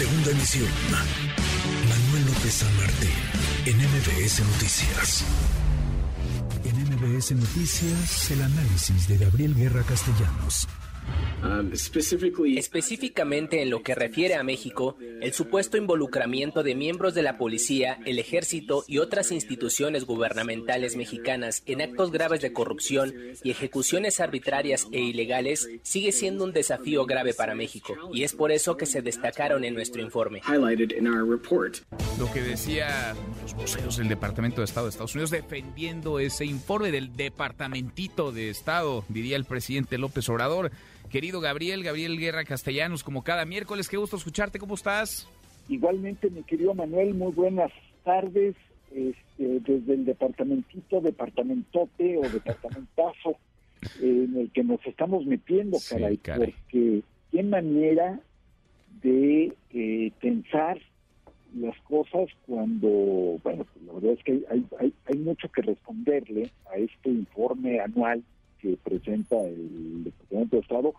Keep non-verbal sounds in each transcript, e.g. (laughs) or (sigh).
Segunda emisión. Manuel López San Martín, en MBS Noticias. En MBS Noticias, el análisis de Gabriel Guerra Castellanos. Um, Específicamente en lo que refiere a México, el supuesto involucramiento de miembros de la policía, el ejército y otras instituciones gubernamentales mexicanas en actos graves de corrupción y ejecuciones arbitrarias e ilegales sigue siendo un desafío grave para México y es por eso que se destacaron en nuestro informe. Lo que decía los voceros del Departamento de Estado de Estados Unidos defendiendo ese informe del Departamentito de Estado, diría el presidente López Obrador. Querido Gabriel, Gabriel Guerra Castellanos, como cada miércoles, qué gusto escucharte, ¿cómo estás? Igualmente, mi querido Manuel, muy buenas tardes. Este, desde el departamentito, departamentote o departamentazo (laughs) en el que nos estamos metiendo, caray, porque qué manera de eh, pensar las cosas cuando, bueno, pues la verdad es que hay, hay, hay mucho que responderle a este informe anual que presenta el Departamento de Estado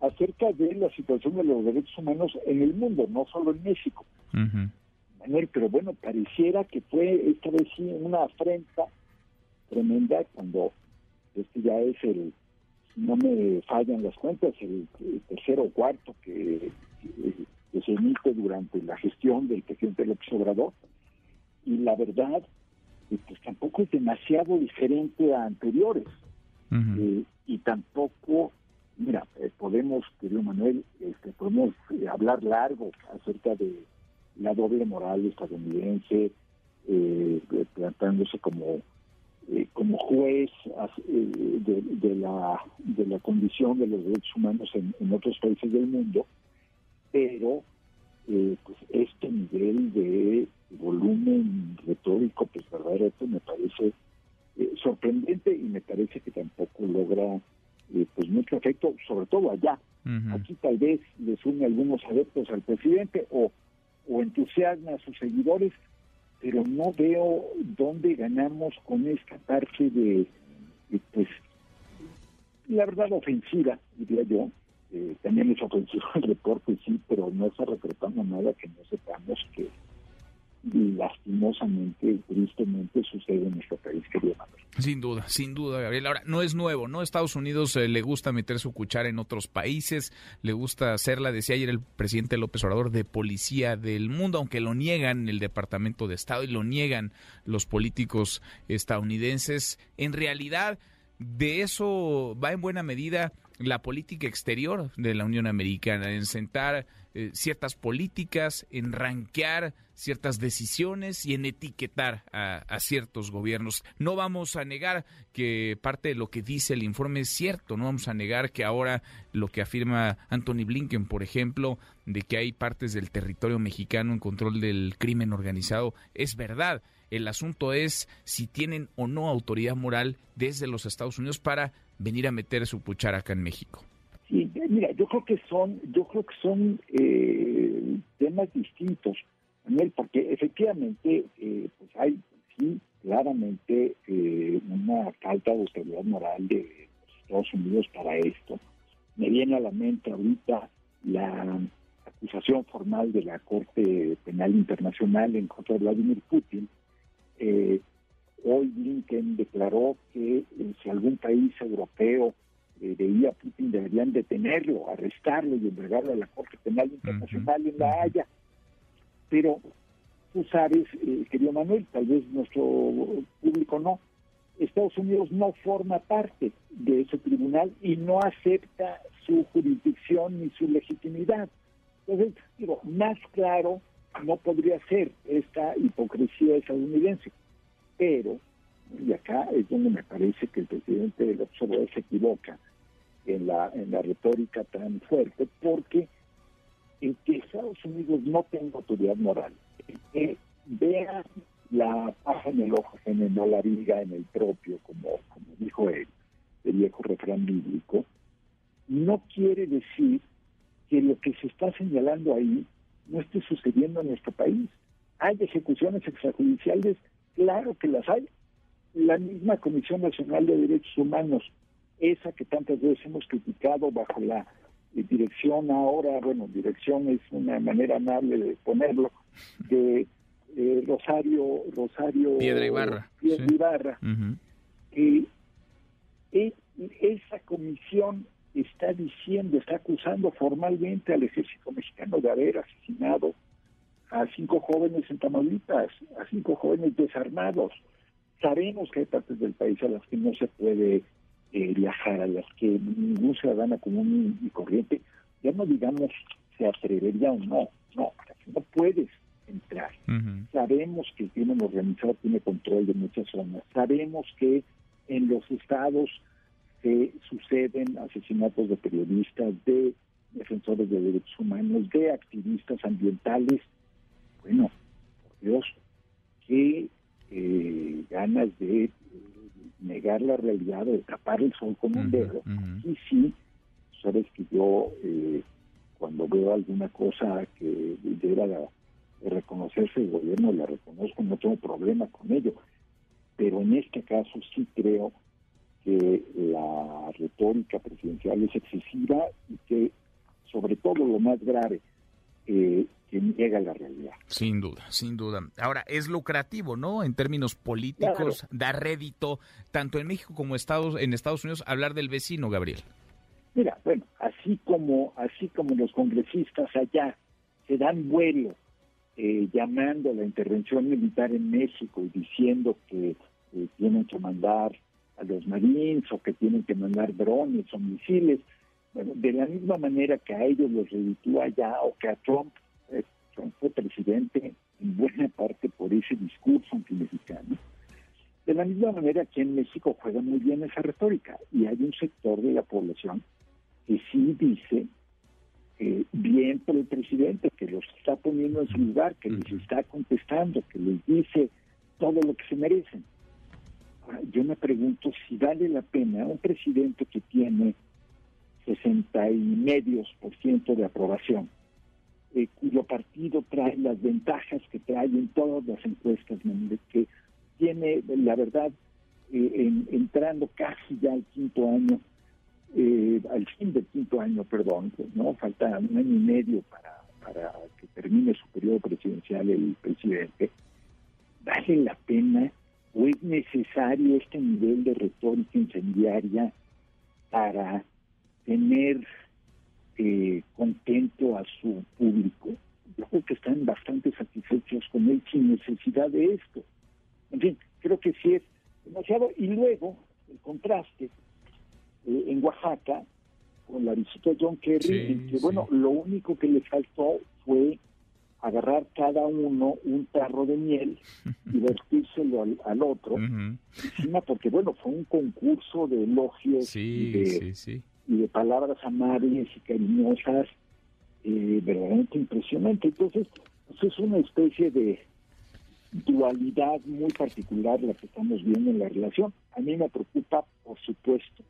acerca de la situación de los derechos humanos en el mundo, no solo en México. Manuel, pero bueno, pareciera que fue esta vez sí una afrenta tremenda cuando este ya es el, no me fallan las cuentas, el, tercero o cuarto que, se emite durante la gestión del presidente López Obrador. Y la verdad, pues tampoco es demasiado diferente a anteriores. Eh, y tampoco, mira, eh, podemos, querido Manuel, este, podemos eh, hablar largo acerca de la doble moral estadounidense, tratándose como como juez de, la de la condición de los derechos humanos en, otros países del mundo, pero pues este nivel de volumen retórico, pues verdaderamente me parece eh, sorprendente y me parece que tampoco logra eh, pues mucho efecto, sobre todo allá. Aquí tal vez les une algunos adeptos al presidente o, o entusiasma a sus seguidores, pero no veo dónde ganamos con esta parte de, pues, la verdad ofensiva, diría yo. Eh, también es ofensivo el reporte, sí, pero no está retratando nada que no sepamos que lastimosamente, tristemente sucede en nuestro país, querido Sin duda, sin duda, Gabriel. Ahora, no es nuevo, ¿no? Estados Unidos eh, le gusta meter su cuchara en otros países, le gusta hacerla, decía ayer el presidente López Obrador, de policía del mundo, aunque lo niegan el Departamento de Estado y lo niegan los políticos estadounidenses. En realidad, de eso va en buena medida la política exterior de la Unión Americana, en sentar eh, ciertas políticas, en ranquear ciertas decisiones y en etiquetar a, ciertos gobiernos. No vamos a negar que parte de lo que dice el informe es cierto, no vamos a negar que ahora lo que afirma Anthony Blinken, por ejemplo, de que hay partes del territorio mexicano en control del crimen organizado, es verdad. El asunto es si tienen o no autoridad moral desde los Estados Unidos para venir a meter su cuchara acá en México. Sí, mira, yo creo que son, yo creo que son eh, temas distintos, Manuel, porque efectivamente, eh, pues hay, sí, claramente eh, una falta de autoridad moral de los Estados Unidos para esto. Me viene a la mente ahorita la acusación formal de la Corte Penal Internacional en contra de Vladimir Putin, eh, hoy Blinken declaró que eh, si algún país europeo eh, veía a Putin deberían detenerlo, arrestarlo y entregarlo a la Corte Penal Internacional en La Haya. Pero tú sabes, eh, querido Manuel, tal vez nuestro público no, Estados Unidos no forma parte de ese tribunal y no acepta su jurisdicción ni su legitimidad. Entonces, digo, más claro no podría ser esta hipocresía estadounidense. Pero, y acá es donde me parece que el presidente del observador se equivoca en la, en la retórica tan fuerte, porque en que Estados Unidos no tenga autoridad moral, que vea la paja en el ojo, en no la viga en el propio, como, como dijo él, el viejo refrán bíblico, no quiere decir que lo que se está señalando ahí no esté sucediendo en nuestro país. Hay ejecuciones extrajudiciales, claro que las hay. La misma Comisión Nacional de Derechos Humanos, esa que tantas veces hemos criticado bajo la dirección ahora, bueno, dirección es una manera amable de ponerlo, de eh, Rosario, Rosario Piedra Ibarra. Piedra Ibarra. esa comisión está diciendo, está acusando formalmente al ejército mexicano de haber asesinado a cinco jóvenes en Tamaulipas, a cinco jóvenes desarmados. Sabemos que hay partes del país a las que no se puede eh, viajar, a las que ningún ciudadano común y corriente, ya no digamos se atrevería o no, no, no puedes entrar. Sabemos que el crimen organizado tiene control de muchas zonas, sabemos que en los estados se suceden asesinatos de periodistas, de defensores de derechos humanos, de activistas ambientales. Bueno, por Dios, qué eh, ganas de eh, negar la realidad, de tapar el sol con un dedo. Y sí, sabes que yo eh, cuando veo alguna cosa que deba de reconocerse el gobierno, la reconozco, no tengo problema con ello. Pero en este caso sí creo que la retórica presidencial es excesiva y que, sobre todo, lo más grave, eh, que niega la realidad. Sin duda, sin duda. Ahora, es lucrativo, ¿no? En términos políticos, da rédito, tanto en México como Estados, en Estados Unidos, hablar del vecino, Gabriel. Mira, bueno, así como, así como los congresistas allá se dan vuelo eh, llamando a la intervención militar en México y diciendo que eh, tienen que mandar a los marines o que tienen que mandar drones o misiles. Bueno, de la misma manera que a ellos los reditúa ya o que a Trump, eh, Trump fue presidente en buena parte por ese discurso antimexicano. De la misma manera que en México juega muy bien esa retórica y hay un sector de la población que sí dice eh, bien por el presidente, que los está poniendo en su lugar, que les está contestando, que les dice todo lo que se merecen yo me pregunto si vale la pena un presidente que tiene 60 y medios por ciento de aprobación, eh, cuyo partido trae las ventajas que trae en todas las encuestas, que tiene, la verdad, eh, entrando casi ya al quinto año, eh, al fin del quinto año, perdón, pues, no falta un año y medio para, para que termine su periodo presidencial el presidente, vale la pena o es necesario este nivel de retórica incendiaria para tener eh, contento a su público. Yo creo que están bastante satisfechos con él sin necesidad de esto. En fin, creo que sí es demasiado. Y luego, el contraste eh, en Oaxaca con la visita de John Kerry, que, bueno, lo único que le faltó fue agarrar cada uno un tarro de miel y (laughs) vertírselo al, otro, encima porque bueno, fue un concurso de elogios y, de, palabras amables y cariñosas, eh, verdaderamente impresionante. Entonces, eso es una especie de dualidad muy particular la que estamos viendo en la relación. A mí me preocupa, por supuesto,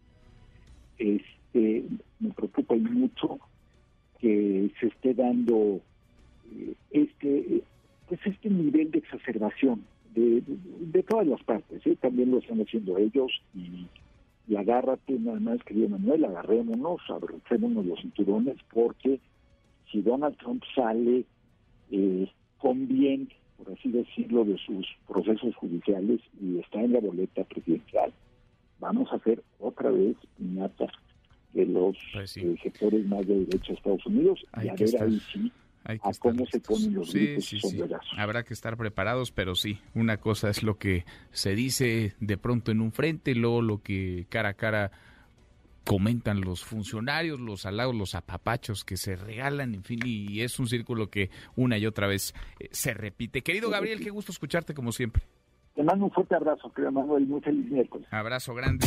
este, me preocupa mucho que se esté dando este pues este nivel de exacerbación de, de, todas las partes, ¿eh? también lo están haciendo ellos y, y agárrate nada más, querido Manuel, agarrémonos, abracémonos los cinturones, porque si Donald Trump sale eh, con bien, por así decirlo, de sus procesos judiciales y está en la boleta presidencial, vamos a hacer otra vez piñata de los pues eh, sectores más de derecha de Estados Unidos. Y a ver ahí sí hay que cómo se ponen los sí, sí, sí. Habrá que estar preparados, pero sí, una cosa es lo que se dice de pronto en un frente, luego lo que cara a cara comentan los funcionarios, los halagos, los apapachos que se regalan, en fin, y es un círculo que una y otra vez eh, se repite. Querido Gabriel, qué gusto escucharte como siempre. Te mando un fuerte abrazo, querido Manuel, muy feliz miércoles. Abrazo grande.